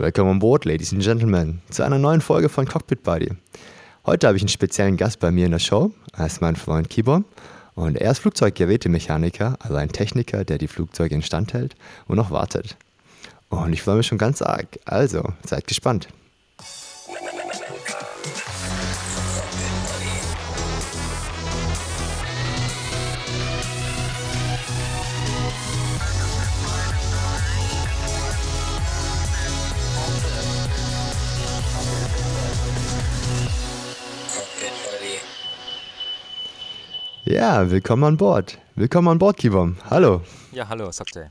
Welcome on board, Ladies and Gentlemen, zu einer neuen Folge von Cockpit Buddy. Heute habe ich einen speziellen Gast bei mir in der Show. Er ist mein Freund Kibor und er ist Flugzeuggerätemechaniker, also ein Techniker, der die Flugzeuge instand hält und auch wartet. Und ich freue mich schon ganz arg. Also, seid gespannt. Ja, willkommen an Bord. Willkommen an Bord, Kibom. Hallo. Ja, hallo, Sockday.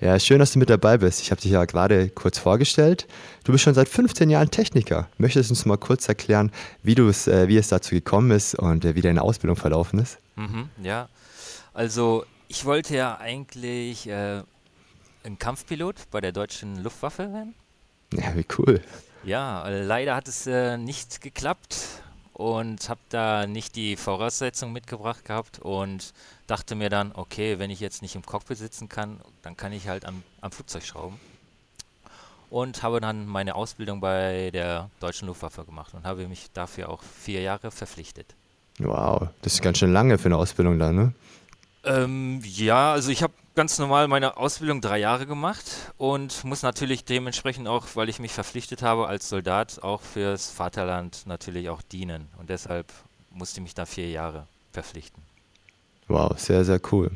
Ja, schön, dass du mit dabei bist. Ich habe dich ja gerade kurz vorgestellt. Du bist schon seit 15 Jahren Techniker. Möchtest du uns mal kurz erklären, wie, äh, wie es dazu gekommen ist und äh, wie deine Ausbildung verlaufen ist? Mhm, ja, also ich wollte ja eigentlich äh, ein Kampfpilot bei der deutschen Luftwaffe werden. Ja, wie cool. Ja, leider hat es äh, nicht geklappt und habe da nicht die Voraussetzungen mitgebracht gehabt und dachte mir dann, okay, wenn ich jetzt nicht im Cockpit sitzen kann, dann kann ich halt am, am Flugzeug schrauben. Und habe dann meine Ausbildung bei der Deutschen Luftwaffe gemacht und habe mich dafür auch vier Jahre verpflichtet. Wow, das ist ganz schön lange für eine Ausbildung da, ne? Ähm, ja, also ich habe ganz normal meine Ausbildung drei Jahre gemacht und muss natürlich dementsprechend auch, weil ich mich verpflichtet habe als Soldat, auch fürs Vaterland natürlich auch dienen. Und deshalb musste ich mich da vier Jahre verpflichten. Wow, sehr, sehr cool.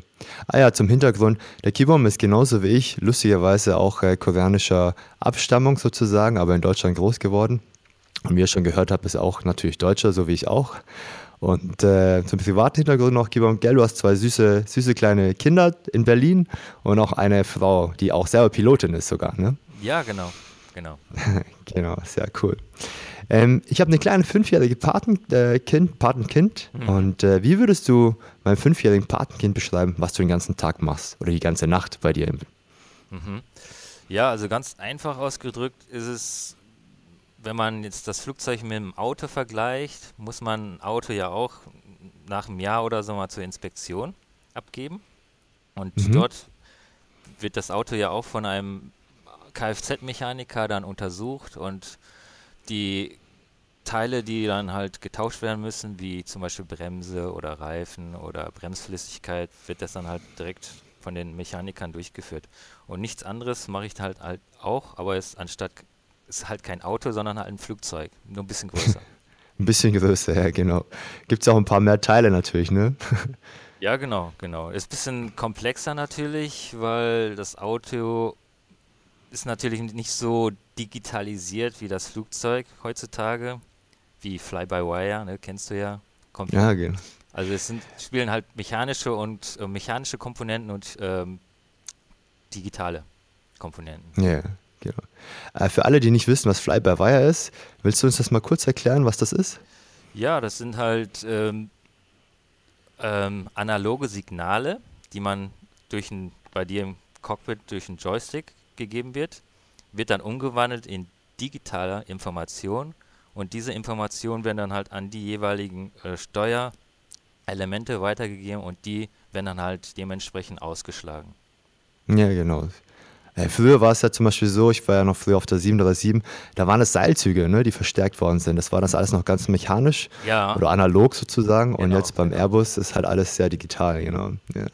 Ah ja, zum Hintergrund, der Kibom ist genauso wie ich, lustigerweise auch äh, koreanischer Abstammung sozusagen, aber in Deutschland groß geworden. Und wie ihr schon gehört habt, ist auch natürlich Deutscher, so wie ich auch. Und äh, zum privaten Hintergrund noch, Gibam Gell, du hast zwei süße, süße kleine Kinder in Berlin und auch eine Frau, die auch selber Pilotin ist sogar, ne? Ja, genau, genau. genau, sehr cool. Ähm, ich habe eine kleine fünfjährige Patenkind, äh, Patenkind. Mhm. Und äh, wie würdest du meinem fünfjährigen Patenkind beschreiben, was du den ganzen Tag machst oder die ganze Nacht bei dir? Mhm. Ja, also ganz einfach ausgedrückt ist es wenn man jetzt das Flugzeug mit dem Auto vergleicht, muss man ein Auto ja auch nach einem Jahr oder so mal zur Inspektion abgeben. Und mhm. dort wird das Auto ja auch von einem Kfz-Mechaniker dann untersucht und die Teile, die dann halt getauscht werden müssen, wie zum Beispiel Bremse oder Reifen oder Bremsflüssigkeit, wird das dann halt direkt von den Mechanikern durchgeführt. Und nichts anderes mache ich halt, halt auch, aber es anstatt ist halt kein Auto, sondern halt ein Flugzeug. Nur ein bisschen größer. ein bisschen größer, ja, genau. Gibt es auch ein paar mehr Teile natürlich, ne? ja, genau, genau. Ist ein bisschen komplexer natürlich, weil das Auto ist natürlich nicht so digitalisiert wie das Flugzeug heutzutage, wie Fly-by-Wire, ne, kennst du ja. Kommt ja, genau. Also es sind, spielen halt mechanische und äh, mechanische Komponenten und ähm, digitale Komponenten. Ja. Genau. Äh, für alle, die nicht wissen, was Fly-by-Wire ist, willst du uns das mal kurz erklären, was das ist? Ja, das sind halt ähm, ähm, analoge Signale, die man durch ein, bei dir im Cockpit durch einen Joystick gegeben wird, wird dann umgewandelt in digitale Information und diese Informationen werden dann halt an die jeweiligen äh, Steuerelemente weitergegeben und die werden dann halt dementsprechend ausgeschlagen. Ja, genau. Äh, früher war es ja zum Beispiel so, ich war ja noch früher auf der 737, da waren es Seilzüge, ne, die verstärkt worden sind. Das war das alles noch ganz mechanisch ja. oder analog sozusagen. Genau, Und jetzt beim genau. Airbus ist halt alles sehr digital, genau. Ja.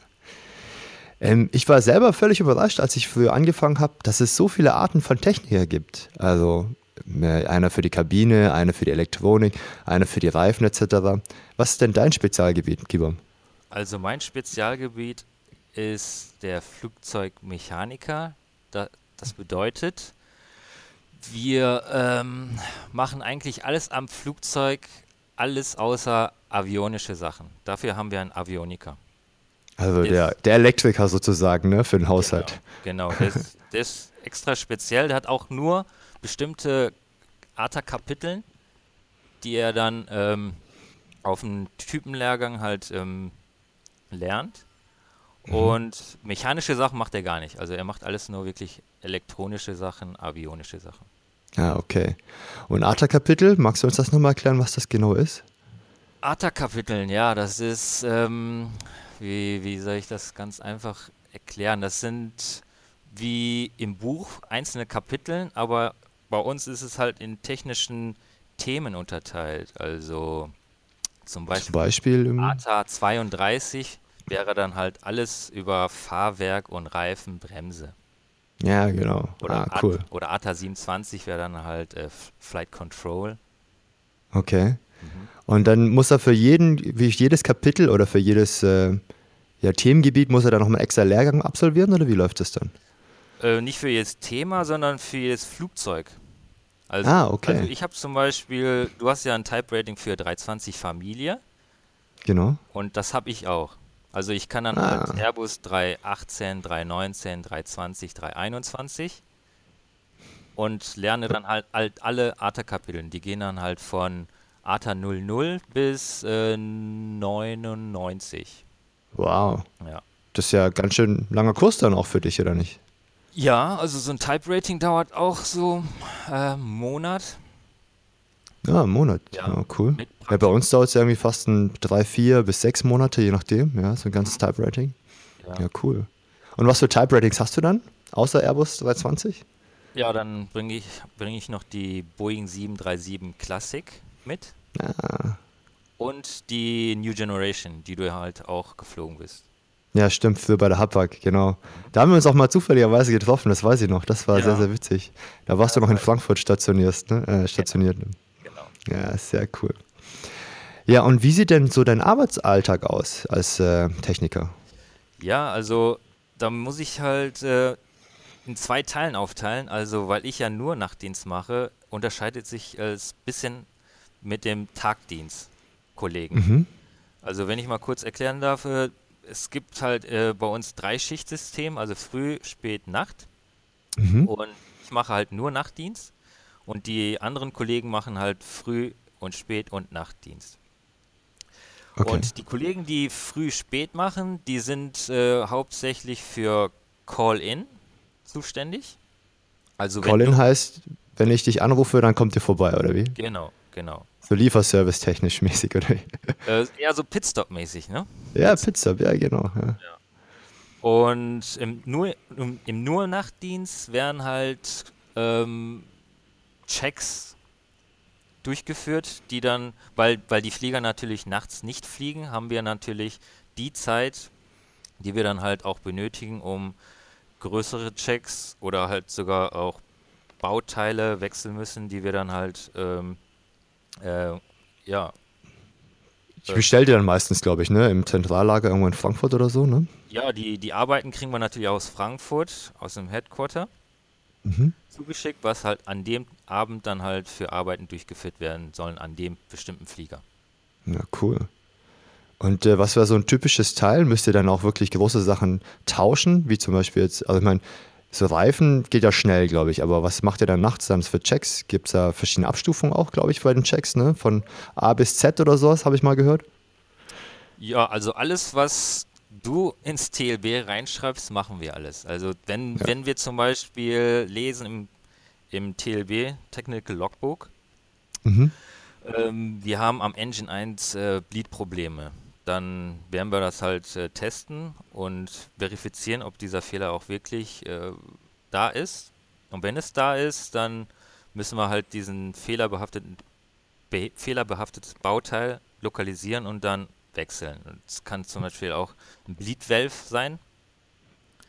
Ähm, ich war selber völlig überrascht, als ich früher angefangen habe, dass es so viele Arten von Techniker gibt. Also äh, einer für die Kabine, einer für die Elektronik, einer für die Reifen etc. Was ist denn dein Spezialgebiet, Kibom? Also mein Spezialgebiet ist der Flugzeugmechaniker, da, das bedeutet, wir ähm, machen eigentlich alles am Flugzeug, alles außer avionische Sachen. Dafür haben wir einen Avioniker. Also der, der Elektriker sozusagen, ne, für den Haushalt. Genau, genau. Der, ist, der ist extra speziell, der hat auch nur bestimmte ATA-Kapiteln, die er dann ähm, auf dem Typenlehrgang halt ähm, lernt. Mhm. Und mechanische Sachen macht er gar nicht. Also er macht alles nur wirklich elektronische Sachen, avionische Sachen. Ah, okay. Und ATA-Kapitel, magst du uns das nochmal erklären, was das genau ist? ATA-Kapiteln, ja, das ist, ähm, wie, wie soll ich das ganz einfach erklären? Das sind wie im Buch einzelne Kapiteln, aber bei uns ist es halt in technischen Themen unterteilt. Also zum Beispiel, Zum Beispiel ATA 32 wäre dann halt alles über Fahrwerk und Reifen, Bremse. ja, genau. Oder, Ah, cool. AT, oder ATA 27 wäre dann halt äh, Flight Control. Okay. Und dann muss er für jeden, wie jedes Kapitel oder für jedes äh, ja, Themengebiet, muss er dann nochmal extra Lehrgang absolvieren oder wie läuft das dann? Äh, nicht für jedes Thema, sondern für jedes Flugzeug. Also, Ah, okay. also ich habe zum Beispiel, du hast ja ein Type-Rating für 320 Familie Genau. und das habe ich auch. Also ich kann dann Ah. halt Airbus 318, 319, 320, 321 und lerne dann halt, halt alle ATA-Kapitel. Die gehen dann halt von ATA 00 bis äh, 99. Wow. Ja. Das ist ja ganz schön langer Kurs dann auch für dich, oder nicht? Ja, also so ein Type-Rating dauert auch so äh, einen Monat. Ja, einen Monat. Ja. Ja, cool. Ja, bei uns dauert es ja irgendwie fast ein drei, vier bis sechs Monate, je nachdem. Ja, so ein ganzes Type-Rating. Ja. Ja, cool. Und was für Type-Ratings hast du dann? Außer Airbus 320? Ja, dann bringe ich, bring ich noch die Boeing 737 Classic mit Ah. und die New Generation, die du halt auch geflogen bist. Ja, stimmt, für bei der Hapag, genau. Da haben wir uns auch mal zufälligerweise getroffen, das weiß ich noch. Das war Ja. sehr, sehr witzig. Da warst du noch in Frankfurt stationiert, ne? Äh, stationiert. Ne? Ja, sehr cool. Ja, und wie sieht denn so dein Arbeitsalltag aus als äh, Techniker? Ja, also da muss ich halt äh, in zwei Teilen aufteilen. Also, weil ich ja nur Nachtdienst mache, unterscheidet sich es ein bisschen mit dem Tagdienst-Kollegen. Mhm. Also, wenn ich mal kurz erklären darf, äh, es gibt halt äh, bei uns drei Schichtsystem, also früh, spät, Nacht. Mhm. Und ich mache halt nur Nachtdienst. Und die anderen Kollegen machen halt früh und spät und Nachtdienst. Okay. Und die Kollegen, die früh spät machen, die sind äh, hauptsächlich für Call-In zuständig. Also Call-in heißt, wenn ich dich anrufe, dann kommt ihr vorbei, oder wie? Genau, genau. So Lieferservice technisch mäßig, oder wie? Äh, eher so Pitstop-mäßig, ne? Ja, Pizza, ja, genau. Ja. Und im nur, im, im nur Nachtdienst werden halt ähm, Checks durchgeführt, die dann, weil, weil die Flieger natürlich nachts nicht fliegen, haben wir natürlich die Zeit, die wir dann halt auch benötigen, um größere Checks oder halt sogar auch Bauteile wechseln müssen, die wir dann halt, ähm, äh, ja, Ich bestelle dir dann meistens, glaube ich, ne? Im Zentrallager irgendwo in Frankfurt oder so, ne? ja, die, die Arbeiten kriegen wir natürlich aus Frankfurt, aus dem Headquarter. Mhm. zugeschickt, was halt an dem Abend dann halt für Arbeiten durchgeführt werden sollen, an dem bestimmten Flieger. Ja, cool. Und äh, was wäre so ein typisches Teil? Müsst ihr dann auch wirklich große Sachen tauschen? Wie zum Beispiel jetzt, also ich meine, so Reifen geht ja schnell, glaube ich, aber was macht ihr dann nachts dann für Checks? Gibt es da verschiedene Abstufungen auch, glaube ich, bei den Checks, ne? Von A bis Z oder sowas, habe ich mal gehört. Ja, also alles, was du ins TLB reinschreibst, machen wir alles. Also wenn, Ja. wenn wir zum Beispiel lesen im, im TLB, Technical Logbook, Mhm. ähm, wir haben am Engine 1 äh, Bleed-Probleme. Dann werden wir das halt äh, testen und verifizieren, ob dieser Fehler auch wirklich äh, da ist. Und wenn es da ist, dann müssen wir halt diesen fehlerbehafteten, be fehlerbehaftetes Bauteil lokalisieren und dann wechseln. Es kann zum Beispiel auch ein Bleed Valve sein,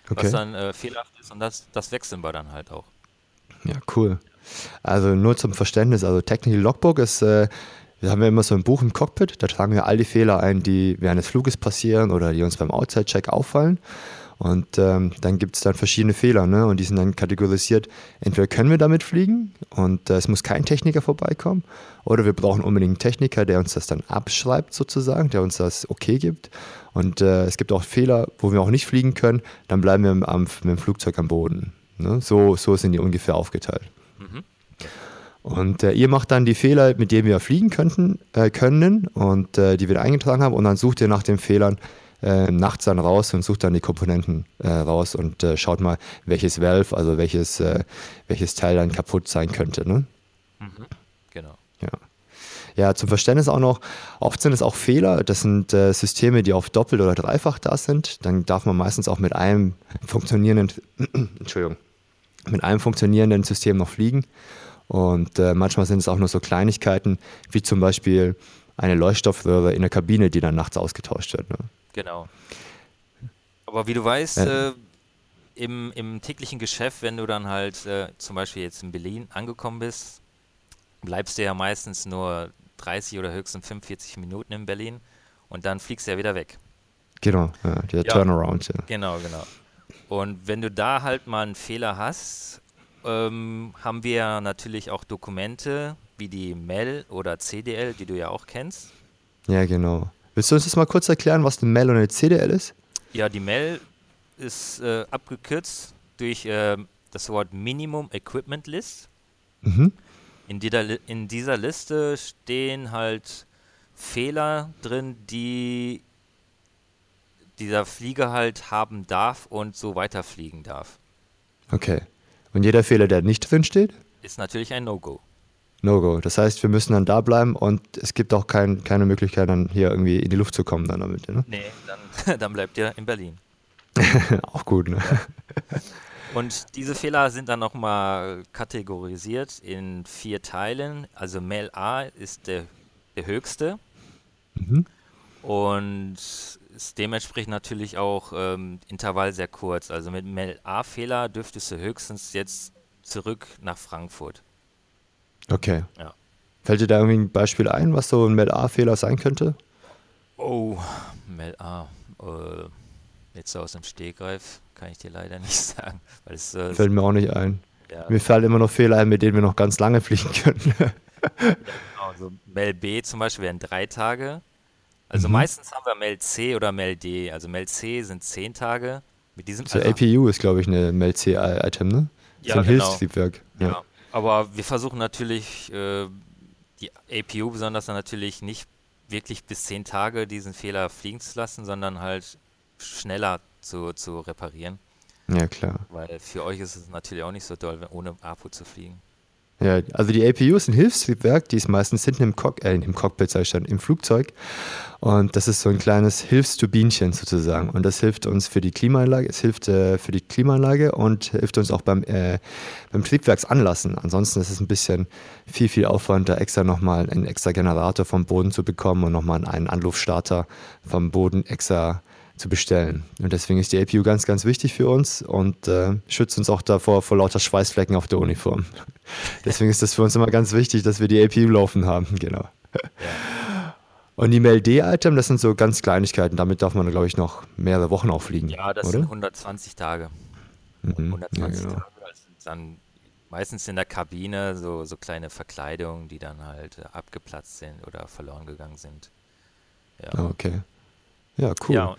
was Okay. dann äh, fehlerhaft ist und das, das wechseln wir dann halt auch. Ja, cool. Also nur zum Verständnis, also Technical Logbook ist, äh, wir haben ja immer so ein Buch im Cockpit, da tragen wir all die Fehler ein, die während des Fluges passieren oder die uns beim Outside-Check auffallen. Und ähm, dann gibt es dann verschiedene Fehler, ne? Und die sind dann kategorisiert. Entweder können wir damit fliegen und äh, es muss kein Techniker vorbeikommen, oder wir brauchen unbedingt einen Techniker, der uns das dann abschreibt sozusagen, der uns das okay gibt. Und äh, es gibt auch Fehler, wo wir auch nicht fliegen können, dann bleiben wir am, am, mit dem Flugzeug am Boden. Ne? So, so sind die ungefähr aufgeteilt. Mhm. Und äh, ihr macht dann die Fehler, mit denen wir fliegen könnten, äh, können und äh, die wir da eingetragen haben. Und dann sucht ihr nach den Fehlern äh, nachts dann raus und sucht dann die Komponenten äh, raus und äh, schaut mal, welches Valve, also welches, äh, welches Teil dann kaputt sein könnte. Ne? Mhm. Genau. Ja. Ja, zum Verständnis auch noch, oft sind es auch Fehler, das sind äh, Systeme, die auf doppelt oder dreifach da sind. Dann darf man meistens auch mit einem funktionierenden, Entschuldigung, mit einem funktionierenden System noch fliegen. Und äh, manchmal sind es auch nur so Kleinigkeiten, wie zum Beispiel eine Leuchtstoffröhre in der Kabine, die dann nachts ausgetauscht wird. Ne? Genau. Aber wie du weißt, äh, im, im täglichen Geschäft, wenn du dann halt äh, zum Beispiel jetzt in Berlin angekommen bist, bleibst du ja meistens nur 30 oder höchstens 45 Minuten in Berlin und dann fliegst du ja wieder weg. Genau, ja, der ja, Turnaround. Ja. Genau, genau. Und wenn du da halt mal einen Fehler hast, ähm, haben wir natürlich auch Dokumente wie die MEL oder CDL, die du ja auch kennst. Ja, genau. Willst du uns das mal kurz erklären, was eine MEL und eine CDL ist? Ja, die MEL ist äh, abgekürzt durch äh, das Wort Minimum Equipment List. Mhm. In, dieser, in dieser Liste stehen halt Fehler drin, die dieser Flieger halt haben darf und so weiterfliegen darf. Okay. Und jeder Fehler, der nicht drin steht? Ist natürlich ein No-Go. No-Go. Das heißt, wir müssen dann da bleiben und es gibt auch kein, keine Möglichkeit, dann hier irgendwie in die Luft zu kommen dann damit. Ne? Nee, dann, dann bleibt ihr in Berlin. auch gut, ne? Und diese Fehler sind dann nochmal kategorisiert in vier Teilen. Also Mail A ist der, der höchste. Mhm. Und ist dementsprechend natürlich auch ähm, Intervall sehr kurz. Also mit Mel A-Fehler dürftest du höchstens jetzt zurück nach Frankfurt. Okay. Ja. Fällt dir da irgendwie ein Beispiel ein, was so ein Mel A-Fehler sein könnte? Oh, Mel A. Äh, jetzt so aus dem Stegreif kann ich dir leider nicht sagen. Weil es, äh, Fällt mir auch nicht ein. Ja. Mir fallen immer noch Fehler ein, mit denen wir noch ganz lange fliegen können. ja, genau. Also Mel B zum Beispiel wären drei Tage. Also mhm. meistens haben wir Mel C oder Mel D. Also Mel C sind zehn Tage. Mit diesem also APU ist, glaube ich, eine Mel C-Item, ne? Ja, so ein genau. Hilfstriebwerk. Ja. ja. Aber wir versuchen natürlich, äh, die APU besonders dann natürlich nicht wirklich bis zehn Tage diesen Fehler fliegen zu lassen, sondern halt schneller zu, zu reparieren. Ja, klar. Weil für euch ist es natürlich auch nicht so doll, ohne APU zu fliegen. Ja, also die APU ist ein Hilfstriebwerk, die ist meistens hinten im, Cock äh, im Cockpit, sag ich schon, im Flugzeug. Und das ist so ein kleines Hilfsturbinchen sozusagen. Und das hilft uns für die Klimaanlage, es hilft äh, für die Klimaanlage und hilft uns auch beim, äh, beim Triebwerksanlassen. Ansonsten ist es ein bisschen viel, viel Aufwand, da extra nochmal einen extra Generator vom Boden zu bekommen und nochmal einen Anrufstarter vom Boden extra zu bestellen. Und deswegen ist die APU ganz, ganz wichtig für uns und äh, schützt uns auch davor vor lauter Schweißflecken auf der Uniform. deswegen ist das für uns immer ganz wichtig, dass wir die APU laufen haben, genau. Und die MLD-Item, das sind so ganz Kleinigkeiten. Damit darf man, glaube ich, noch mehrere Wochen auch fliegen. Ja, das oder? sind 120 Tage. Mhm. 120 ja, genau. Tage. Das sind dann meistens in der Kabine so, so kleine Verkleidungen, die dann halt äh, abgeplatzt sind oder verloren gegangen sind. Ja. Ah, okay. Ja, cool. Ja.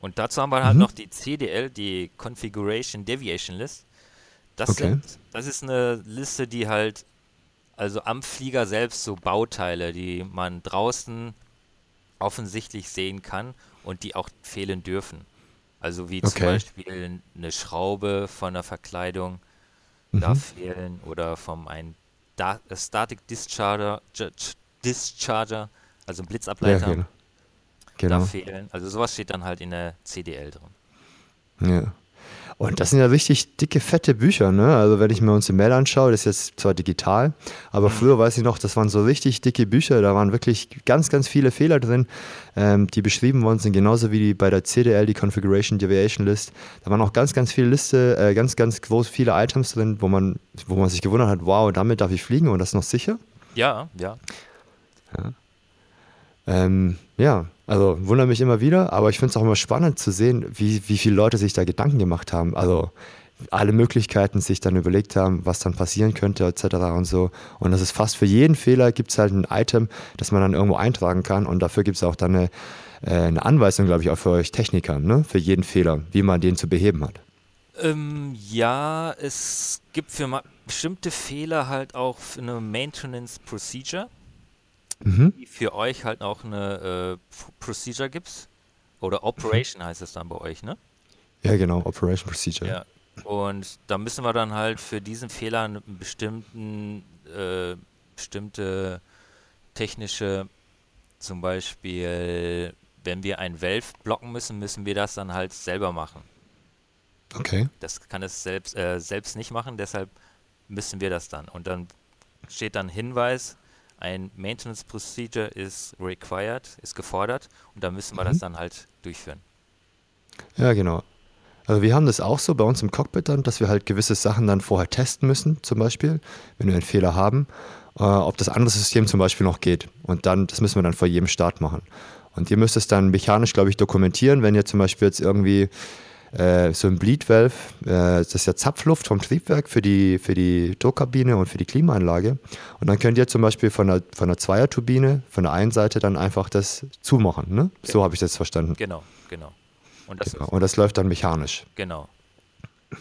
Und dazu haben wir halt mhm. noch die CDL, die Configuration Deviation List. Das, okay. sind, das ist eine Liste, die halt, also am Flieger selbst so Bauteile, die man draußen offensichtlich sehen kann und die auch fehlen dürfen. Also wie okay. zum Beispiel eine Schraube von der Verkleidung mhm. darf fehlen oder vom ein da Static Discharger, Discharger, also ein Blitzableiter. Ja, genau genau. da fehlen. Also sowas steht dann halt in der CDL drin. Ja. Und das sind ja richtig dicke, fette Bücher, ne? Also wenn ich mir unsere Mail anschaue, das ist jetzt zwar digital, aber mhm. früher weiß ich noch, das waren so richtig dicke Bücher, da waren wirklich ganz, ganz viele Fehler drin, ähm, die beschrieben worden sind, genauso wie die bei der CDL, die Configuration Deviation List. Da waren auch ganz, ganz viele Liste, äh, ganz, ganz groß viele Items drin, wo man, wo man sich gewundert hat, wow, damit darf ich fliegen und das ist noch sicher? Ja, ja. Ja, ähm, ja also wundere mich immer wieder, aber ich finde es auch immer spannend zu sehen, wie, wie viele Leute sich da Gedanken gemacht haben. Also alle Möglichkeiten sich dann überlegt haben, was dann passieren könnte, etc. und so. Und das ist fast für jeden Fehler gibt es halt ein Item, das man dann irgendwo eintragen kann. Und dafür gibt es auch dann eine, äh, eine Anweisung, glaube ich, auch für euch Techniker, ne? für jeden Fehler, wie man den zu beheben hat. Ähm, ja, es gibt für bestimmte Fehler halt auch eine Maintenance Procedure mhm. die für euch halt auch eine äh, Procedure gibt. Oder Operation mhm. heißt es dann bei euch, ne? Ja, genau, Operation Procedure. Ja. Und da müssen wir dann halt für diesen Fehler einen bestimmten, äh, bestimmte technische, zum Beispiel, wenn wir ein Valve blocken müssen, müssen wir das dann halt selber machen. Okay. Das kann es selbst, äh, selbst nicht machen, deshalb müssen wir das dann. Und dann steht dann Hinweis, ein Maintenance Procedure is required, ist gefordert und da müssen wir das Mhm. dann halt durchführen. Ja, genau. Also wir haben das auch so bei uns im Cockpit dann, dass wir halt gewisse Sachen dann vorher testen müssen, zum Beispiel, wenn wir einen Fehler haben, äh, ob das andere System zum Beispiel noch geht. Und dann, das müssen wir dann vor jedem Start machen. Und ihr müsst es dann mechanisch, glaube ich, dokumentieren, wenn ihr zum Beispiel jetzt irgendwie äh, so ein Bleed Valve, äh, das ist ja Zapfluft vom Triebwerk für die, für die Druckkabine und für die Klimaanlage. Und dann könnt ihr zum Beispiel von der, von der Zweierturbine, von der einen Seite dann einfach das zumachen. Ne? So habe ich das verstanden. Genau, genau. Und das, Genau. Und das läuft dann mechanisch. genau.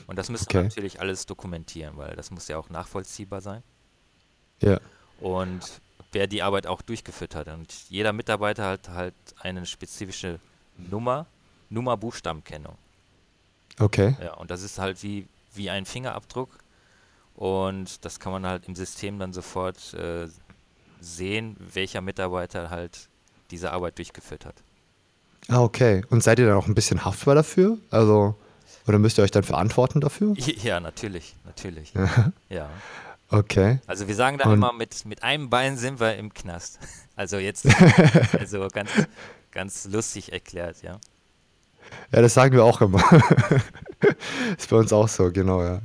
Und das müssen Okay. wir natürlich alles dokumentieren, weil das muss ja auch nachvollziehbar sein. Ja. Und wer die Arbeit auch durchgeführt hat. Und jeder Mitarbeiter hat halt eine spezifische Nummer, Nummer-Buchstabenkennung. Okay. Ja, und das ist halt wie, wie ein Fingerabdruck. Und das kann man halt im System dann sofort äh, sehen, welcher Mitarbeiter halt diese Arbeit durchgeführt hat. Ah, okay. Und seid ihr dann auch ein bisschen haftbar dafür? Also, oder müsst ihr euch dann verantworten dafür? Ja, natürlich, natürlich. Ja. Okay. Also wir sagen da Und- immer, mit, mit einem Bein sind wir im Knast. Also jetzt, also ganz, ganz lustig erklärt, ja. Ja, das sagen wir auch immer. ist bei uns auch so, genau, ja.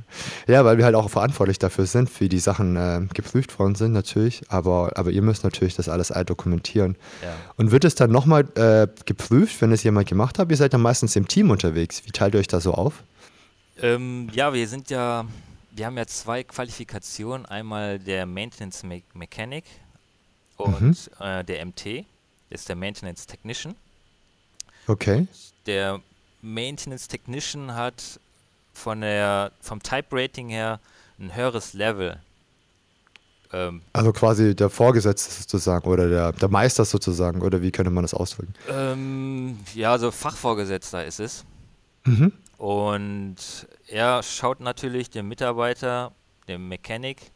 Ja, weil wir halt auch verantwortlich dafür sind, wie die Sachen äh, geprüft worden sind, natürlich. Aber, aber ihr müsst natürlich das alles all dokumentieren. ja. Und wird es dann nochmal äh, geprüft, wenn es jemand gemacht hat? Ihr seid dann meistens im Team unterwegs. Wie teilt ihr euch da so auf? Ähm, ja, wir sind ja, wir haben ja zwei Qualifikationen. Einmal der Maintenance Me Mechanic und Mhm. äh, der MT, ist der Maintenance Technician. Okay. Der Maintenance Technician hat von der, vom Type Rating her ein höheres Level. Ähm, Also quasi der Vorgesetzte sozusagen oder der, der Meister sozusagen. Oder wie könnte man das ausdrücken? ähm, ja, so Fachvorgesetzter ist es. Mhm. Und er schaut natürlich dem Mitarbeiter, dem Mechanik,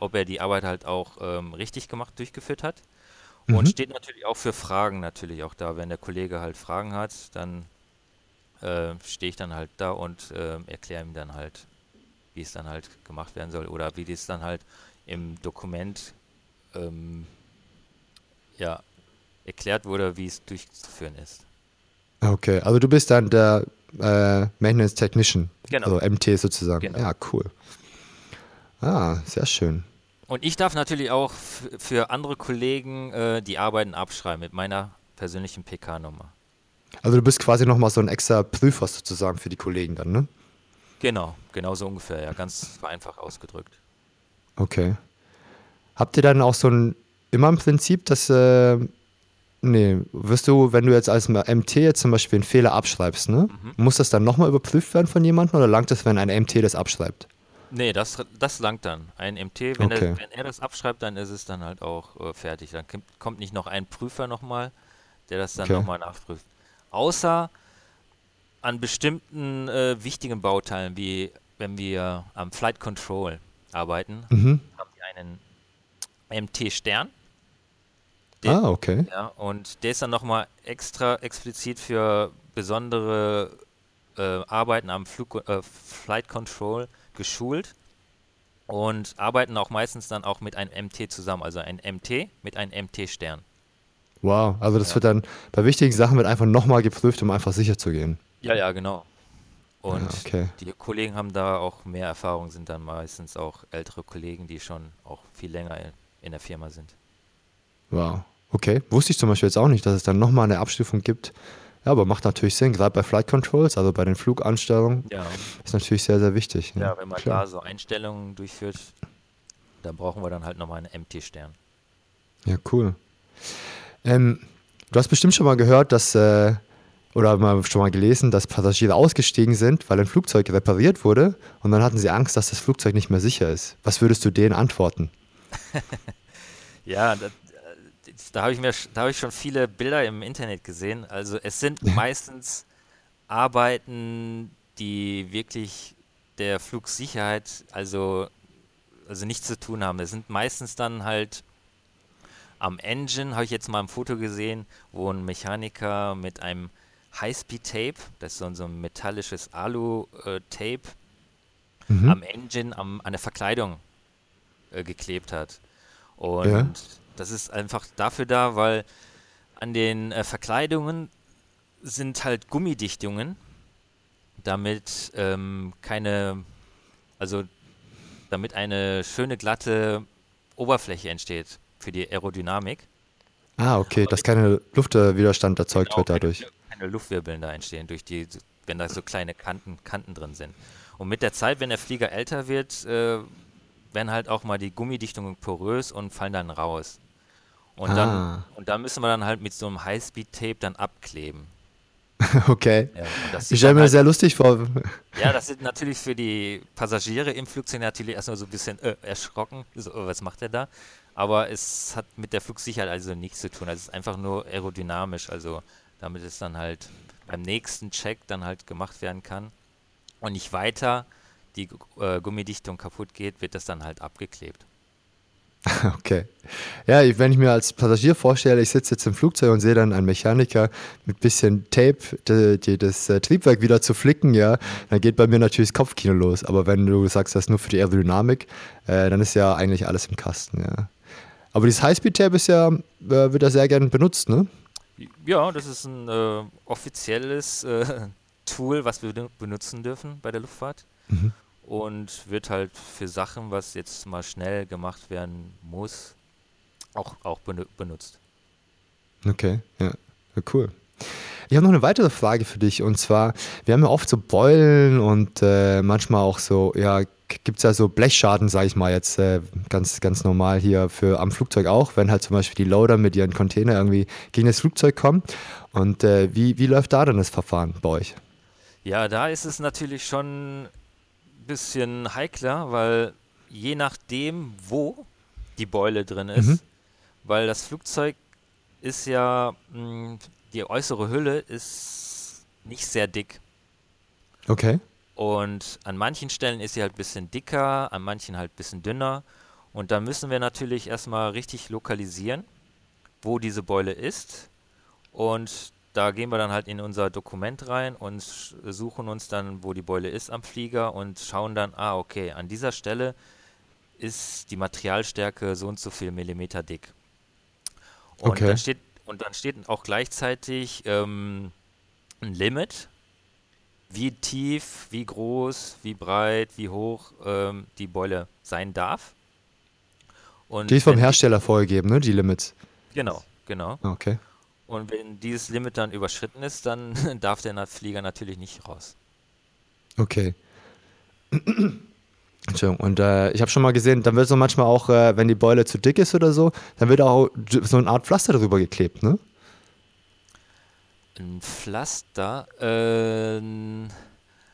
ob er die Arbeit halt auch ähm, richtig gemacht durchgeführt hat. Und Mhm. steht natürlich auch für Fragen natürlich auch da. Wenn der Kollege halt Fragen hat, dann äh, stehe ich dann halt da und äh, erkläre ihm dann halt, wie es dann halt gemacht werden soll oder wie das dann halt im Dokument ähm, ja, erklärt wurde, wie es durchzuführen ist. Okay, also du bist dann der äh, Maintenance Technician, Genau. also MT sozusagen. Genau. Ja, cool. Ah, sehr schön. Und ich darf natürlich auch für andere Kollegen äh, die Arbeiten abschreiben mit meiner persönlichen PK-Nummer. Also du bist quasi nochmal so ein extra Prüfer sozusagen für die Kollegen dann, ne? Genau, genau so ungefähr, ja, ganz vereinfacht ausgedrückt. Okay. Habt ihr dann auch so ein, immer im Prinzip, dass, äh, nee, wirst du, wenn du jetzt als MT jetzt zum Beispiel einen Fehler abschreibst, ne? Mhm. Muss das dann nochmal überprüft werden von jemandem oder langt es, wenn ein MT das abschreibt? Nee, das, das langt dann. Ein MT, wenn, Okay. er, wenn er das abschreibt, dann ist es dann halt auch äh, fertig. Dann kommt, nicht noch ein Prüfer nochmal, der das dann Okay. nochmal nachprüft. Außer an bestimmten äh, wichtigen Bauteilen, wie wenn wir am Flight Control arbeiten, Mhm. haben wir einen MT-Stern. Ah, okay. Ja, und der ist dann nochmal extra explizit für besondere äh, Arbeiten am Flug, äh, Flight Control geschult und arbeiten auch meistens dann auch mit einem MT zusammen, also ein MT mit einem MT-Stern. Wow, also das Ja. wird dann, bei wichtigen Sachen wird einfach nochmal geprüft, um einfach sicher zu gehen. Ja, ja, genau. Und Ja, okay. die Kollegen haben da auch mehr Erfahrung, sind dann meistens auch ältere Kollegen, die schon auch viel länger in- in der Firma sind. Wow. Okay. Wusste ich zum Beispiel jetzt auch nicht, dass es dann nochmal eine Abstufung gibt. Ja, aber macht natürlich Sinn, gerade bei Flight Controls, also bei den Fluganstellungen, Ja, ist natürlich sehr, sehr wichtig. ne? ja wenn man Klar. da so Einstellungen durchführt, dann brauchen wir dann halt nochmal einen MT-Stern. Ja, cool. Ähm, du hast bestimmt schon mal gehört, dass, äh, oder mal schon mal gelesen, dass Passagiere ausgestiegen sind, weil ein Flugzeug repariert wurde und dann hatten sie Angst, dass das Flugzeug nicht mehr sicher ist. Was würdest du denen antworten? Ja, das, das- da habe ich mir, da habe ich schon viele Bilder im Internet gesehen. Also es sind meistens Arbeiten, die wirklich der Flugsicherheit also also nichts zu tun haben. Es sind meistens dann halt Am Engine habe ich jetzt mal ein Foto gesehen, wo ein Mechaniker mit einem High-Speed-Tape, das ist so ein, so ein metallisches Alu-Tape, Mhm. am Engine, am, an der Verkleidung äh, geklebt hat. Und Ja. Das ist einfach dafür da, weil an den äh, Verkleidungen sind halt Gummidichtungen, damit ähm, keine, also damit eine schöne glatte Oberfläche entsteht für die Aerodynamik. Ah, okay, dass keine Luftwiderstand erzeugt Genau, wird keine, dadurch. keine Luftwirbeln da entstehen, durch die, wenn da so kleine Kanten, Kanten drin sind. Und mit der Zeit, wenn der Flieger älter wird, äh, werden halt auch mal die Gummidichtungen porös und fallen dann raus. Und Ah. dann, und da müssen wir dann halt mit so einem Highspeed-Tape dann abkleben. Okay. Ja, Ich stelle dann mir halt, sehr lustig vor. ja, das ist natürlich für die Passagiere im Flugzeug natürlich erstmal so ein bisschen äh, erschrocken. So, äh, was macht er da? Aber es hat mit der Flugsicherheit also nichts zu tun. Also es ist einfach nur aerodynamisch. Also damit es dann halt beim nächsten Check dann halt gemacht werden kann und nicht weiter die äh, Gummidichtung kaputt geht, wird das dann halt abgeklebt. Okay. Ja, wenn ich mir als Passagier vorstelle, ich sitze jetzt im Flugzeug und sehe dann einen Mechaniker mit bisschen Tape die, die, das äh, Triebwerk wieder zu flicken, ja, dann geht bei mir natürlich das Kopfkino los. Aber wenn du sagst, das ist nur für die Aerodynamik, äh, dann ist ja eigentlich alles im Kasten, ja. Aber dieses Highspeed-Tape ist ja, äh, wird ja sehr gerne benutzt, ne? Ja, das ist ein äh, offizielles äh, Tool, was wir benu- benutzen dürfen bei der Luftfahrt. Mhm. Und wird halt für Sachen, was jetzt mal schnell gemacht werden muss, auch, auch benu benutzt. Okay, ja, cool. Ich habe noch eine weitere Frage für dich und zwar, wir haben ja oft so Beulen und äh, manchmal auch so, ja, gibt es ja so Blechschaden, sage ich mal jetzt äh, ganz, ganz normal hier für am Flugzeug auch, wenn halt zum Beispiel die Loader mit ihren Container irgendwie gegen das Flugzeug kommen. Und äh, wie, wie läuft da dann das Verfahren bei euch? Ja, da ist es natürlich schon bisschen heikler, weil je nachdem, wo die Beule drin ist, Mhm. weil das Flugzeug ist ja, mh, die äußere Hülle ist nicht sehr dick. Okay. Und an manchen Stellen ist sie halt ein bisschen dicker, an manchen halt ein bisschen dünner. Und da müssen wir natürlich erstmal richtig lokalisieren, wo diese Beule ist. Und da gehen wir dann halt in unser Dokument rein und suchen uns dann, wo die Beule ist am Flieger und schauen dann, ah, okay, an dieser Stelle ist die Materialstärke so und so viel Millimeter dick. Und Okay. dann steht, und dann steht auch gleichzeitig ähm, ein Limit, wie tief, wie groß, wie breit, wie hoch ähm, die Beule sein darf. Und Die ist vom Hersteller vorgegeben, ne, die Limits. Genau, genau. Okay. Und wenn dieses Limit dann überschritten ist, dann darf der Flieger natürlich nicht raus. Okay. Entschuldigung. Und äh, ich habe schon mal gesehen, dann wird so manchmal auch, äh, wenn die Beule zu dick ist oder so, dann wird auch so eine Art Pflaster drüber geklebt, ne? Ein Pflaster, ähm,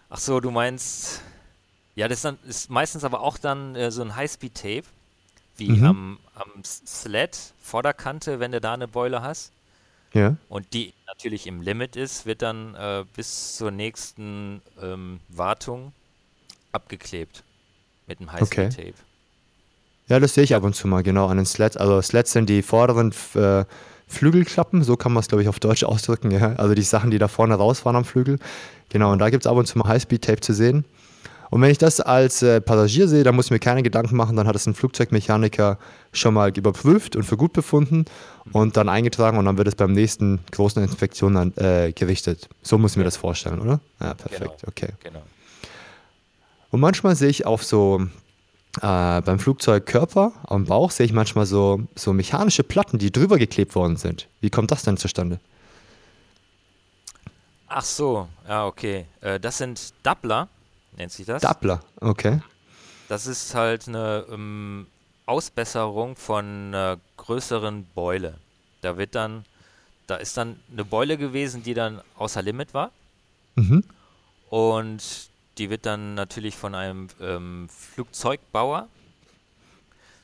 ach so, du meinst, ja, das ist, dann, ist meistens aber auch dann äh, so ein Highspeed-Tape, wie Mhm. am, am Sled, Vorderkante, wenn du da eine Beule hast. Ja. Und die natürlich im Limit ist, wird dann äh, bis zur nächsten ähm, Wartung abgeklebt mit einem Okay. Highspeed-Tape. Ja, das sehe ich ab und zu mal, genau, an den Sleds. Also Sleds sind die vorderen äh, Flügelklappen, so kann man es, glaube ich, auf Deutsch ausdrücken, ja. Also die Sachen, die da vorne rausfahren am Flügel. Genau, und da gibt es ab und zu mal Highspeed-Tape zu sehen. Und wenn ich das als äh, Passagier sehe, dann muss ich mir keine Gedanken machen, dann hat es ein Flugzeugmechaniker schon mal überprüft und für gut befunden und dann eingetragen und dann wird es beim nächsten großen Inspektion dann äh, gerichtet. So muss ich mir Ja. das vorstellen, oder? Ja, perfekt, Genau. okay. Genau. Und manchmal sehe ich auf so, äh, beim Flugzeugkörper, am Bauch, sehe ich manchmal so, so mechanische Platten, die drüber geklebt worden sind. Wie kommt das denn zustande? Ach so, ja, okay. Äh, das sind Doppler, nennt sich das. Doppler, okay. Das ist halt eine ähm, Ausbesserung von einer größeren Beule. Da wird dann, da ist dann eine Beule gewesen, die dann außer Limit war. Mhm. Und die wird dann natürlich von einem ähm, Flugzeugbauer,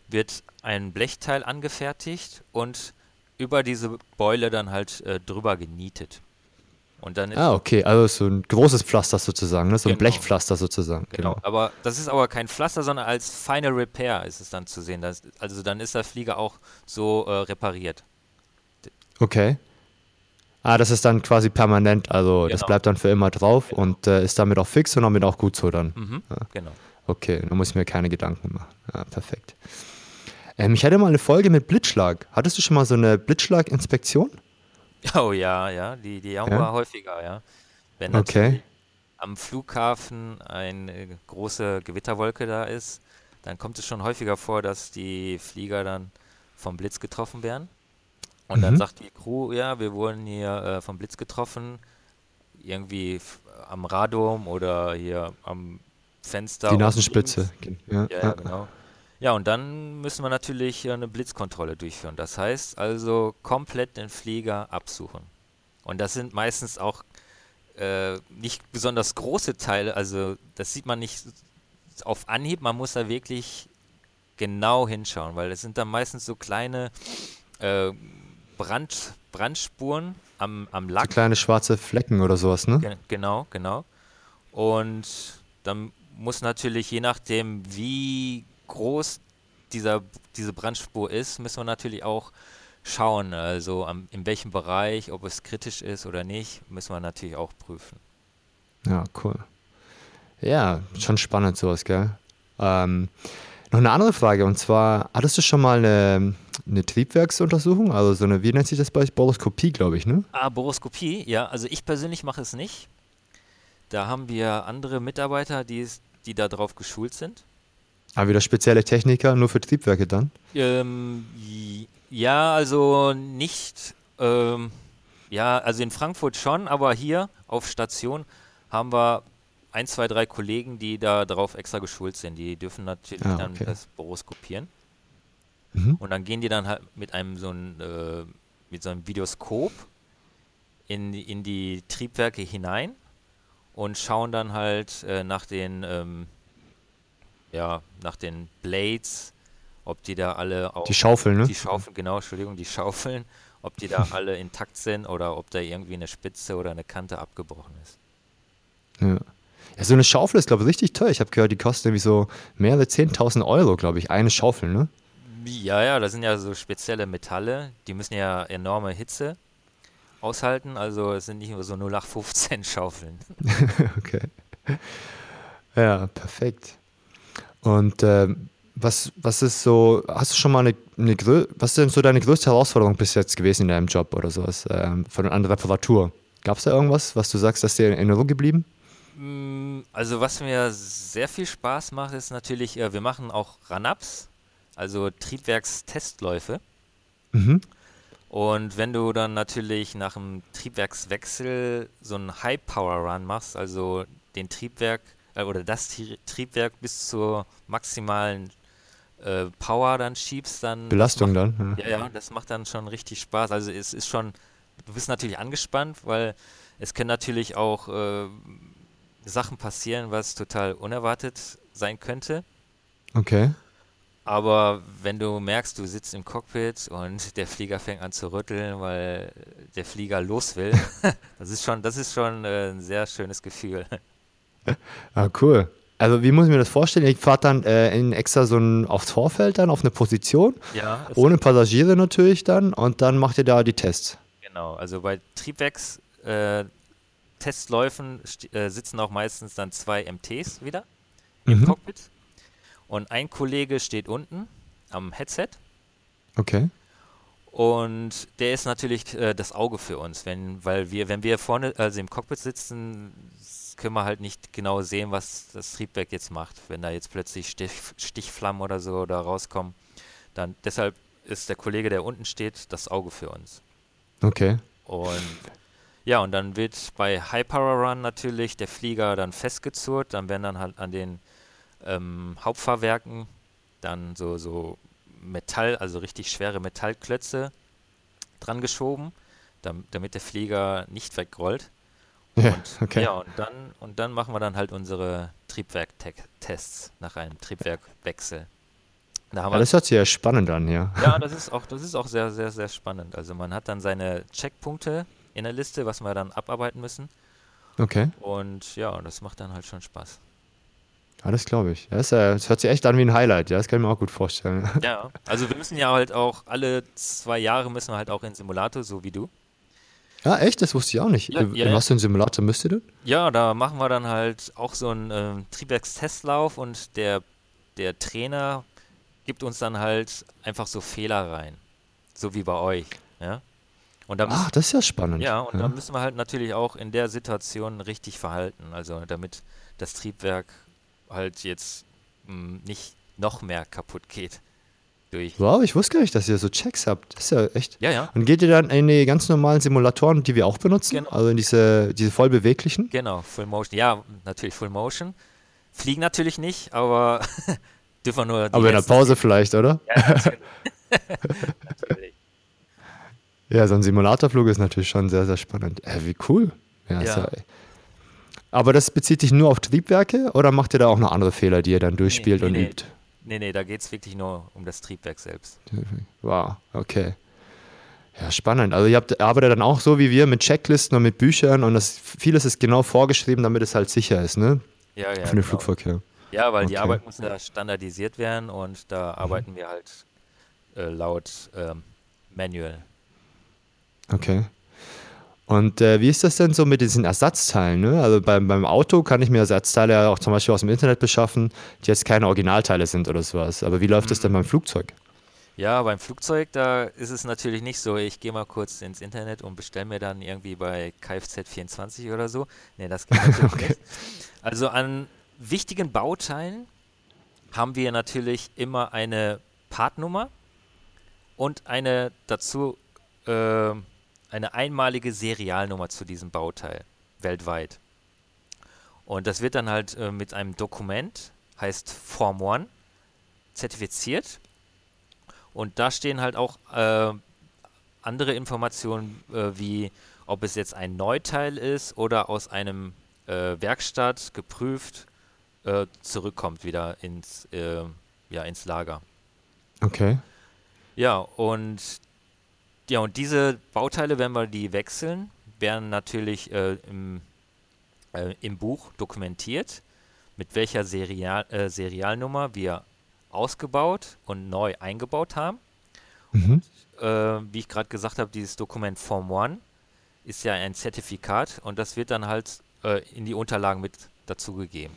wird ein Blechteil angefertigt und über diese Beule dann halt äh, drüber genietet. Und dann Ah, okay, also so ein großes Pflaster sozusagen, ne? So ein Genau. Blechpflaster sozusagen. Genau, Genau. aber das ist aber kein Pflaster, sondern als Final Repair ist es dann zu sehen. Das, also dann ist der Flieger auch so äh, repariert. Okay. Ah, das ist dann quasi permanent, also das Genau. bleibt dann für immer drauf und äh, ist damit auch fix und damit auch gut so dann. Mhm, genau. Okay, da muss ich mir keine Gedanken machen. Ja, perfekt. Ähm, ich hatte mal eine Folge mit Blitzschlag. Hattest du schon mal so eine Blitzschlag-Inspektion? Oh ja, ja, die, die haben Ja? wir häufiger, ja. Wenn Okay. natürlich am Flughafen eine große Gewitterwolke da ist, dann kommt es schon häufiger vor, dass die Flieger dann vom Blitz getroffen werden. Und dann Mhm. sagt die Crew, ja, wir wurden hier äh, vom Blitz getroffen, irgendwie f- am Radom oder hier am Fenster. Die Nasenspitze. links. Ja, Ja, ja, genau. Ja, und dann müssen wir natürlich eine Blitzkontrolle durchführen. Das heißt also komplett den Flieger absuchen. Und das sind meistens auch äh, nicht besonders große Teile, also das sieht man nicht auf Anhieb, man muss da wirklich genau hinschauen, weil es sind dann meistens so kleine äh, Brand, Brandspuren am, am So Lack. kleine schwarze Flecken oder sowas, ne? Gen genau, genau. Und dann muss natürlich, je nachdem, wie groß dieser, diese Brandspur ist, müssen wir natürlich auch schauen, also am, in welchem Bereich, ob es kritisch ist oder nicht, müssen wir natürlich auch prüfen. Ja, cool. Ja, schon spannend sowas, gell? Ähm, noch eine andere Frage und zwar, hattest du schon mal eine, eine Triebwerksuntersuchung? Also so eine, wie nennt sich das bei euch? Boroskopie, glaube ich, ne? Ah, Boroskopie, ja, also ich persönlich mache es nicht. Da haben wir andere Mitarbeiter, die, die da drauf geschult sind. Aber wieder spezielle Techniker, nur für Triebwerke dann? Ähm, ja, also nicht, ähm, ja, also in Frankfurt schon, aber hier auf Station haben wir ein, zwei, drei Kollegen, die da drauf extra geschult sind. Die dürfen natürlich Ah, dann okay. das Boroskopieren. Mhm. Und dann gehen die dann halt mit einem so ein, äh, mit so einem Videoskop in, die- in die Triebwerke hinein und schauen dann halt äh, nach den, ähm, ja, nach den Blades, ob die da alle auch Die Schaufel, ne? die Schaufeln, genau, Entschuldigung, die Schaufeln, ob die da alle intakt sind oder ob da irgendwie eine Spitze oder eine Kante abgebrochen ist. Ja. ja, so eine Schaufel ist, glaube ich, richtig teuer. Ich habe gehört, die kostet irgendwie so mehrere 10.000 Euro, glaube ich, eine Schaufel, ne? Ja, ja, das sind ja so spezielle Metalle, die müssen ja enorme Hitze aushalten, also es sind nicht nur so 0815 Schaufeln. okay. Ja, perfekt. Und ähm, was, was ist so, hast du schon mal eine, eine was ist denn so deine größte Herausforderung bis jetzt gewesen in deinem Job oder sowas, ähm, von einer Reparatur? Gab es da irgendwas, was du sagst, dass dir in Erinnerung geblieben? Mm, Also was mir sehr viel Spaß macht, ist natürlich, äh, wir machen auch Run-Ups, also Triebwerkstestläufe. Mhm. Und wenn du dann natürlich nach dem Triebwerkswechsel so einen High-Power-Run machst, also den Triebwerk äh, oder das Tri Triebwerk bis zur maximalen äh, Power dann schiebst, dann Belastung macht, dann? Ja. ja, ja, das macht dann schon richtig Spaß. Also es ist schon, du bist natürlich angespannt, weil es können natürlich auch äh, Sachen passieren, was total unerwartet sein könnte. Okay. Aber wenn du merkst, du sitzt im Cockpit und der Flieger fängt an zu rütteln, weil der Flieger los will, das ist schon, das ist schon äh, ein sehr schönes Gefühl. Ah, cool. Also wie muss ich mir das vorstellen? Ihr fahrt dann äh, in extra so ein aufs Vorfeld dann, auf eine Position, Ja, ohne Passagiere natürlich dann und dann macht ihr da die Tests. genau. Also bei Triebwerks äh, Testläufen äh, sitzen auch meistens dann zwei MTs wieder im Mhm. Cockpit und ein Kollege steht unten am Headset Okay. Und der ist natürlich äh, das Auge für uns, wenn, weil wir, wenn wir vorne, also im Cockpit sitzen, können wir halt nicht genau sehen, was das Triebwerk jetzt macht. Wenn da jetzt plötzlich Stich, Stichflammen oder so da rauskommen, dann deshalb ist der Kollege, der unten steht, das Auge für uns. Okay. Und ja, und dann wird bei High Power Run natürlich der Flieger dann festgezurrt, dann werden dann halt an den ähm, Hauptfahrwerken dann so, so Metall, also richtig schwere Metallklötze dran geschoben, dam damit der Flieger nicht wegrollt. Ja, Und, okay. ja, und dann, und dann machen wir dann halt unsere Triebwerktests nach einem Triebwerkwechsel. Da Ja, das hört sich ja spannend an, ja. ja, das ist auch, das ist auch sehr, sehr, sehr spannend. Also man hat dann seine Checkpunkte in der Liste, was wir dann abarbeiten müssen. Okay. Und ja, das macht dann halt schon Spaß. Ja, das glaube ich. Das, äh, das, hört sich echt an wie ein Highlight. Ja, das kann ich mir auch gut vorstellen. Ja, also wir müssen ja halt auch alle zwei Jahre müssen wir halt auch in Simulator, so wie du. Ja, echt? Das wusste ich auch nicht. Ja, in ja, was für ein Simulator müsst ihr denn? Ja, da machen wir dann halt auch so einen ähm, Triebwerkstestlauf und der, der Trainer gibt uns dann halt einfach so Fehler rein. So wie bei euch. Ja? Und da müssen, Ach, das ist ja spannend. Ja, und ja. da müssen wir halt natürlich auch in der Situation richtig verhalten. Also damit das Triebwerk halt jetzt mh, hm, nicht noch mehr kaputt geht. Durch. Wow, ich wusste gar nicht, dass ihr so Checks habt. Das ist ja echt. Ja, ja. Und geht ihr dann in die ganz normalen Simulatoren, die wir auch benutzen? Genau. Also in diese, diese voll beweglichen? Genau, Full Motion. Ja, natürlich Full Motion. Fliegen natürlich nicht, aber dürfen wir nur. aber in der Pause vielleicht, oder? Ja, natürlich. natürlich. Ja, so ein Simulatorflug ist natürlich schon sehr, sehr spannend. Äh, wie cool. Ja, ja. ja aber das bezieht sich nur auf Triebwerke oder macht ihr da auch noch andere Fehler, die ihr dann durchspielt nee, nee, und übt? Nee, nee, da geht es wirklich nur um das Triebwerk selbst. Wow, okay. Ja, spannend. Also ihr habt, arbeitet dann auch so wie wir mit Checklisten und mit Büchern und das, vieles ist genau vorgeschrieben, damit es halt sicher ist, ne? Ja, ja. Für den genau. Flugverkehr. Ja, weil okay. die Arbeit muss ja standardisiert werden und da mhm. arbeiten wir halt äh, laut ähm, Manual. Okay. Und äh, wie ist das denn so mit diesen Ersatzteilen? Ne? Also beim, beim Auto kann ich mir Ersatzteile ja auch zum Beispiel aus dem Internet beschaffen, die jetzt keine Originalteile sind oder sowas. Aber wie läuft mhm. das denn beim Flugzeug? Ja, beim Flugzeug, da ist es natürlich nicht so, ich gehe mal kurz ins Internet und bestelle mir dann irgendwie bei Kfz24 oder so. Nee, das geht natürlich okay. nicht. Also an wichtigen Bauteilen haben wir natürlich immer eine Partnummer und eine dazu äh, eine einmalige Serialnummer zu diesem Bauteil weltweit. Und das wird dann halt äh, mit einem Dokument, heißt Form 1, zertifiziert. Und da stehen halt auch äh, andere Informationen, äh, wie ob es jetzt ein Neuteil ist oder aus einem äh, Werkstatt geprüft äh, zurückkommt wieder ins, äh, ja, ins Lager. Okay. Ja, und ja, und diese Bauteile, wenn wir die wechseln, werden natürlich äh, im, äh, im Buch dokumentiert, mit welcher Serial, äh, Serialnummer wir ausgebaut und neu eingebaut haben. Mhm. Und, äh, wie ich gerade gesagt habe, dieses Dokument Form 1 ist ja ein Zertifikat und das wird dann halt äh, in die Unterlagen mit dazugegeben.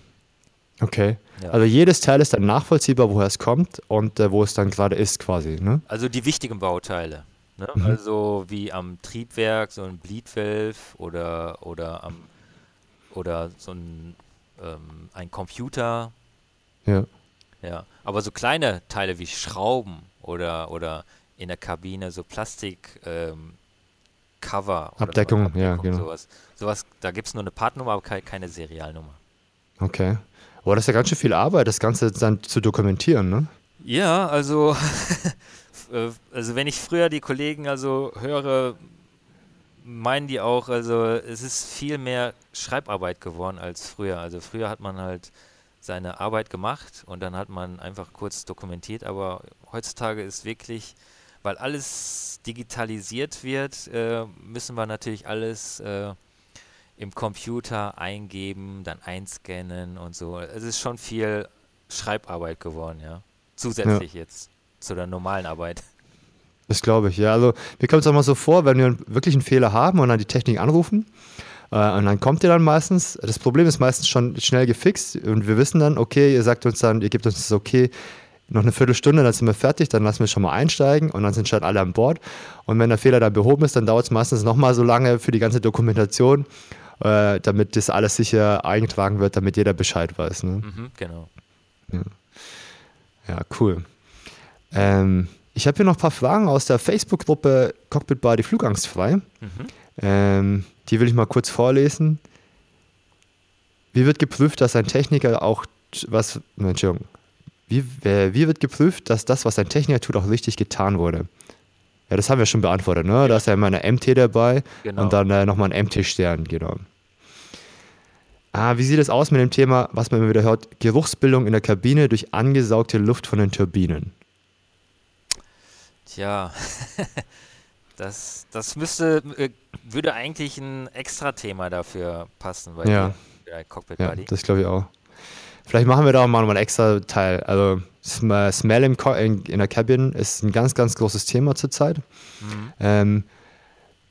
Okay. Ja. Also jedes Teil ist dann nachvollziehbar, woher es kommt und äh, wo es dann gerade ist, quasi. Ne? Also die wichtigen Bauteile. Ne? Mhm. Also wie am Triebwerk so ein Bleedvalve oder, oder am oder so ein, ähm, ein Computer. Ja. Ja. Aber so kleine Teile wie Schrauben oder, oder in der Kabine so Plastik ähm, Cover. Abdeckung, so ja, genau. Sowas. sowas da gibt es nur eine Partnummer, aber keine, Serialnummer. Okay. Aber das ist ja ganz schön viel Arbeit, das Ganze dann zu dokumentieren, ne? Ja, also also wenn ich früher die Kollegen also höre, meinen die auch, also es ist viel mehr Schreibarbeit geworden als früher. Also früher hat man halt seine Arbeit gemacht und dann hat man einfach kurz dokumentiert, aber heutzutage ist wirklich, weil alles digitalisiert wird, äh, müssen wir natürlich alles äh, im Computer eingeben, dann einscannen und so. Es ist schon viel Schreibarbeit geworden, ja. Zusätzlich ja. jetzt zu der normalen Arbeit. Das glaube ich, ja. Also mir kommt es auch mal so vor, wenn wir wirklich einen Fehler haben und dann die Technik anrufen äh, und dann kommt ihr dann meistens, das Problem ist meistens schon schnell gefixt und wir wissen dann, okay, ihr sagt uns dann, ihr gebt uns das okay, noch eine Viertelstunde, dann sind wir fertig, dann lassen wir schon mal einsteigen und dann sind schon alle an Bord. Und wenn der Fehler dann behoben ist, dann dauert es meistens nochmal so lange für die ganze Dokumentation, äh, damit das alles sicher eingetragen wird, damit jeder Bescheid weiß. Ne? Mhm, genau. Ja, ja cool. Ähm, ich habe hier noch ein paar Fragen aus der Facebook-Gruppe Cockpit Body Flugangstfrei. Mhm. Ähm, die will ich mal kurz vorlesen. Wie wird geprüft, dass ein Techniker auch was. Entschuldigung. Wie, wie wird geprüft, dass das, was ein Techniker tut, auch richtig getan wurde? Ja, das haben wir schon beantwortet, ne? Da ist ja immer eine MT dabei genau. und dann äh, nochmal ein MT-Stern, genau. Ah, wie sieht es aus mit dem Thema, was man immer wieder hört, Geruchsbildung in der Kabine durch angesaugte Luft von den Turbinen? Tja, Das, das müsste, äh, würde eigentlich ein extra Thema dafür passen, weil Ja, der Cockpit ja, Buddy. das glaube ich auch. Vielleicht machen wir da auch mal noch mal ein extra Teil. Also Sm- Smell im Co in, in der Cabin ist ein ganz, ganz großes Thema zurzeit. Mhm. Ähm,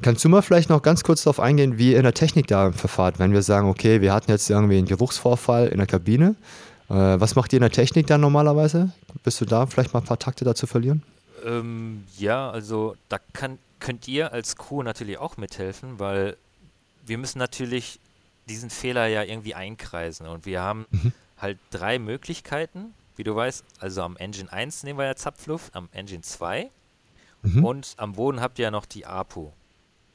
kannst du mal vielleicht noch ganz kurz darauf eingehen, wie ihr in der Technik da verfahrt, wenn wir sagen, okay, wir hatten jetzt irgendwie einen Geruchsvorfall in der Kabine. Äh, was macht ihr in der Technik dann normalerweise? Bist du da vielleicht mal ein paar Takte dazu verlieren? Ähm, ja, also da kann, könnt ihr als Crew natürlich auch mithelfen, weil wir müssen natürlich diesen Fehler ja irgendwie einkreisen und wir haben Mhm. halt drei Möglichkeiten, wie du weißt. Also am Engine 1 nehmen wir ja Zapfluft, am Engine 2 Mhm. und am Boden habt ihr ja noch die APU.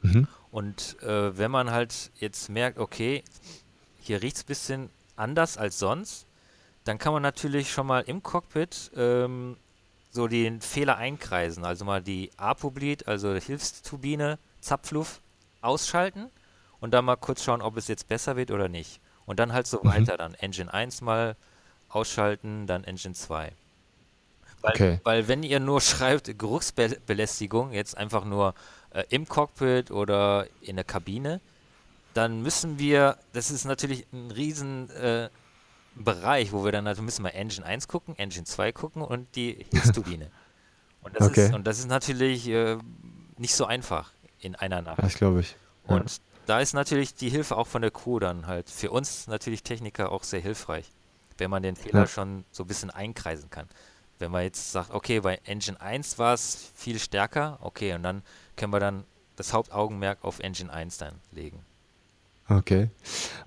Mhm. Und äh, wenn man halt jetzt merkt, okay, hier riecht es ein bisschen anders als sonst, dann kann man natürlich schon mal im Cockpit ähm, so den Fehler einkreisen. Also mal die APO-Bleed, also Hilfsturbine, Zapfluft ausschalten und dann mal kurz schauen, ob es jetzt besser wird oder nicht. Und dann halt so Mhm. weiter. Dann Engine 1 mal ausschalten, dann Engine 2. Weil, Okay. weil wenn ihr nur schreibt Geruchsbelästigung, jetzt einfach nur äh, im Cockpit oder in der Kabine, dann müssen wir, das ist natürlich ein riesen äh, Bereich, wo wir dann, also müssen wir Engine 1 gucken, Engine 2 gucken und die Hilfsturbine. und, das Okay. ist, und das ist natürlich äh, nicht so einfach in einer Nacht. Das glaube ich. Ja. Und da ist natürlich die Hilfe auch von der Crew dann halt für uns natürlich Techniker auch sehr hilfreich, wenn man den Fehler Ja. schon so ein bisschen einkreisen kann. Wenn man jetzt sagt, okay, bei Engine 1 war es viel stärker, okay, und dann können wir dann das Hauptaugenmerk auf Engine 1 dann legen. Okay.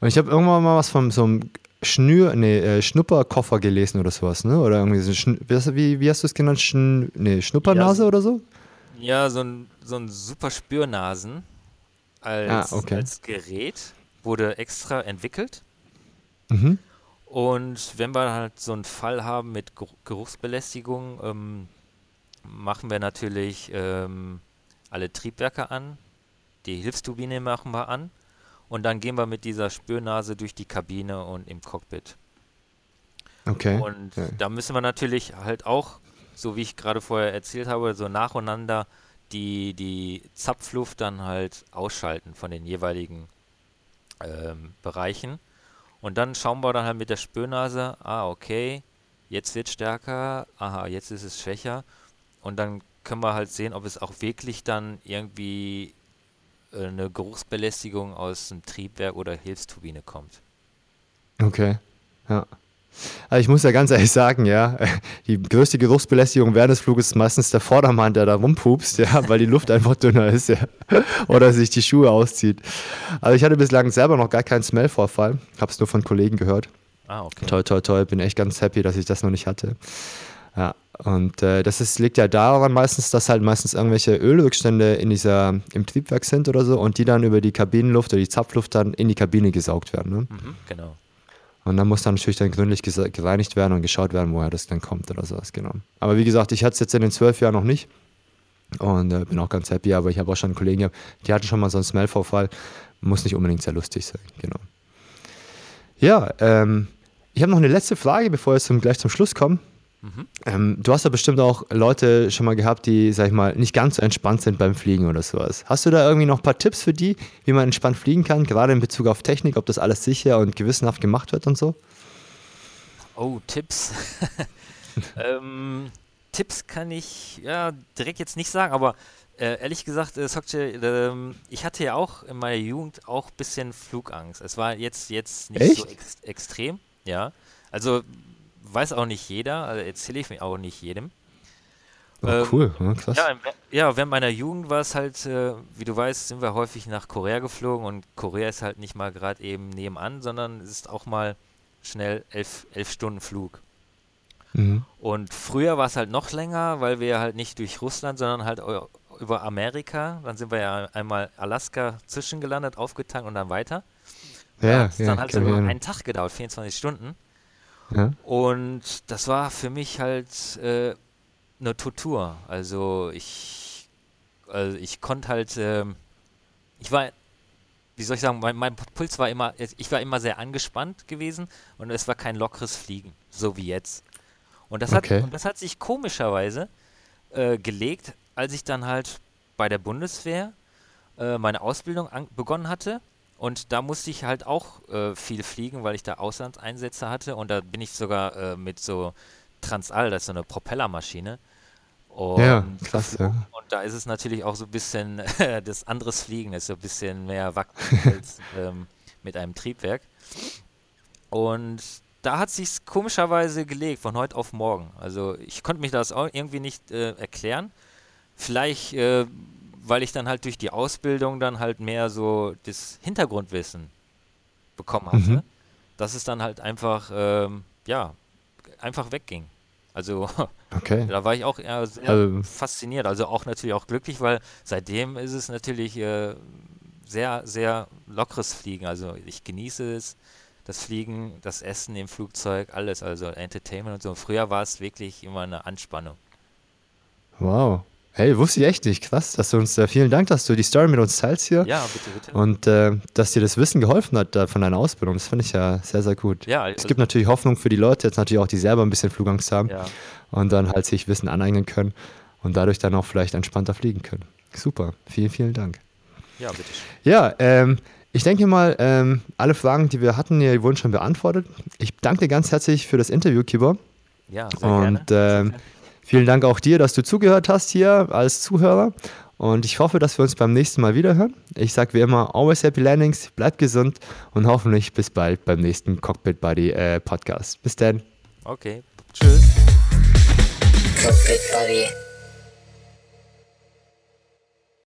Und ich habe irgendwann mal was von so einem Schnür, nee, äh, Schnupperkoffer gelesen oder sowas, ne? Oder irgendwie so ein Schn wie, hast du- wie, hast du es genannt? Schn nee, Schnuppernase Ja, oder so? Ja, so ein, so ein super Spürnasen als, Ah, okay. als Gerät wurde extra entwickelt. Mhm. Und wenn wir halt so einen Fall haben mit Geruch- Geruchsbelästigung, ähm, machen wir natürlich ähm, alle Triebwerke an, die Hilfsturbine machen wir an und dann gehen wir mit dieser Spürnase durch die Kabine und im Cockpit. Okay. Und Ja. da müssen wir natürlich halt auch, so wie ich gerade vorher erzählt habe, so nacheinander die, die Zapfluft dann halt ausschalten von den jeweiligen ähm, Bereichen. Und dann schauen wir dann halt mit der Spürnase, ah, okay, jetzt wird stärker, aha, jetzt ist es schwächer. Und dann können wir halt sehen, ob es auch wirklich dann irgendwie eine Geruchsbelästigung aus dem Triebwerk oder Hilfsturbine kommt. Okay. Ja. Also ich muss ja ganz ehrlich sagen, ja, die größte Geruchsbelästigung während des Fluges ist meistens der Vordermann, der da rumpupst, ja, weil die Luft einfach dünner ist, ja. Oder sich die Schuhe auszieht. Also ich hatte bislang selber noch gar keinen Smellvorfall. Hab's nur von Kollegen gehört. Ah, okay. Toi, toi, toi, bin echt ganz happy, dass ich das noch nicht hatte. Ja, und äh, das ist, liegt ja daran meistens, dass halt meistens irgendwelche Ölrückstände in dieser, im Triebwerk sind oder so und die dann über die Kabinenluft oder die Zapfluft dann in die Kabine gesaugt werden. Ne? Mhm, genau. Und dann muss dann natürlich dann gründlich gereinigt werden und geschaut werden, woher das dann kommt oder sowas, genau. Aber wie gesagt, ich hatte es jetzt in den zwölf Jahren noch nicht und äh, bin auch ganz happy, aber ich habe auch schon Kollegen gehabt, die hatten schon mal so einen Smellvorfall. Muss nicht unbedingt sehr lustig sein, genau. Ja, ähm, ich habe noch eine letzte Frage, bevor wir zum, gleich zum Schluss kommen. Mhm. Ähm, du hast ja bestimmt auch Leute schon mal gehabt, die, sag ich mal, nicht ganz so entspannt sind beim Fliegen oder sowas. Hast du da irgendwie noch ein paar Tipps für die, wie man entspannt fliegen kann, gerade in Bezug auf Technik, ob das alles sicher und gewissenhaft gemacht wird und so? Oh, Tipps. ähm, Tipps kann ich ja direkt jetzt nicht sagen, aber äh, ehrlich gesagt, äh, Sokce, ähm, ich hatte ja auch in meiner Jugend auch ein bisschen Flugangst. Es war jetzt, jetzt nicht so Echt? ex extrem, ja. Also weiß auch nicht jeder, also erzähle ich mir auch nicht jedem. Oh, Ähm, cool, ja, krass. Ja, ja, während meiner Jugend war es halt, äh, wie du weißt, sind wir häufig nach Korea geflogen und Korea ist halt nicht mal gerade eben nebenan, sondern es ist auch mal schnell elf, elf Stunden Flug. Mhm. Und früher war es halt noch länger, weil wir halt nicht durch Russland, sondern halt über Amerika. Dann sind wir ja einmal Alaska zwischengelandet, aufgetankt und dann weiter. Ja, hat es dann halt sogar ich einen Tag gedauert, 24 Stunden. Ja. Und das war für mich halt äh, eine Tortur. Also ich, also ich konnte halt, ähm, ich war, wie soll ich sagen, mein, mein Puls war immer, ich war immer sehr angespannt gewesen und es war kein lockeres Fliegen, so wie jetzt. Und das hat, Okay. und das hat sich komischerweise äh, gelegt, als ich dann halt bei der Bundeswehr äh, meine Ausbildung begonnen hatte. Und da musste ich halt auch äh, viel fliegen, weil ich da Auslandseinsätze hatte. Und da bin ich sogar äh, mit so Transall, das ist so eine Propellermaschine. Und, ja, krass, ja. und da ist es natürlich auch so ein bisschen das anderes Fliegen, ist so ein bisschen mehr wackeln als ähm, mit einem Triebwerk. Und da hat sich komischerweise gelegt, von heute auf morgen. Also ich konnte mich das auch irgendwie nicht äh, erklären. Vielleicht, äh, weil ich dann halt durch die Ausbildung dann halt mehr so das Hintergrundwissen bekommen hatte, mhm. dass es dann halt einfach, ähm, ja, einfach wegging. Also okay. da war ich auch eher sehr also, fasziniert, also auch natürlich auch glücklich, weil seitdem ist es natürlich äh, sehr, sehr lockeres Fliegen. Also ich genieße es, das Fliegen, das Essen im Flugzeug, alles, also Entertainment und so. Früher war es wirklich immer eine Anspannung. Wow. Hey, wusste ich echt nicht. Krass, dass du uns, äh, vielen Dank, dass du die Story mit uns teilst hier. Ja, bitte, bitte. Und äh, dass dir das Wissen geholfen hat äh, von deiner Ausbildung. Das finde ich ja sehr, sehr gut. Ja, es gibt natürlich Hoffnung für die Leute, jetzt natürlich auch, die selber ein bisschen Flugangst haben ja. und dann halt sich Wissen aneignen können und dadurch dann auch vielleicht entspannter fliegen können. Super, vielen, vielen Dank. Ja, bitte. Ja, ähm, ich denke mal, ähm, alle Fragen, die wir hatten, die wurden schon beantwortet. Ich danke dir ganz herzlich für das Interview, Kibo. Ja, sehr Und ähm, vielen Dank auch dir, dass du zugehört hast hier als Zuhörer. Und ich hoffe, dass wir uns beim nächsten Mal wiederhören. Ich sage wie immer, always happy landings, bleib gesund und hoffentlich bis bald beim nächsten Cockpit Buddy äh, Podcast. Bis dann. Okay, tschüss. Cockpit Buddy.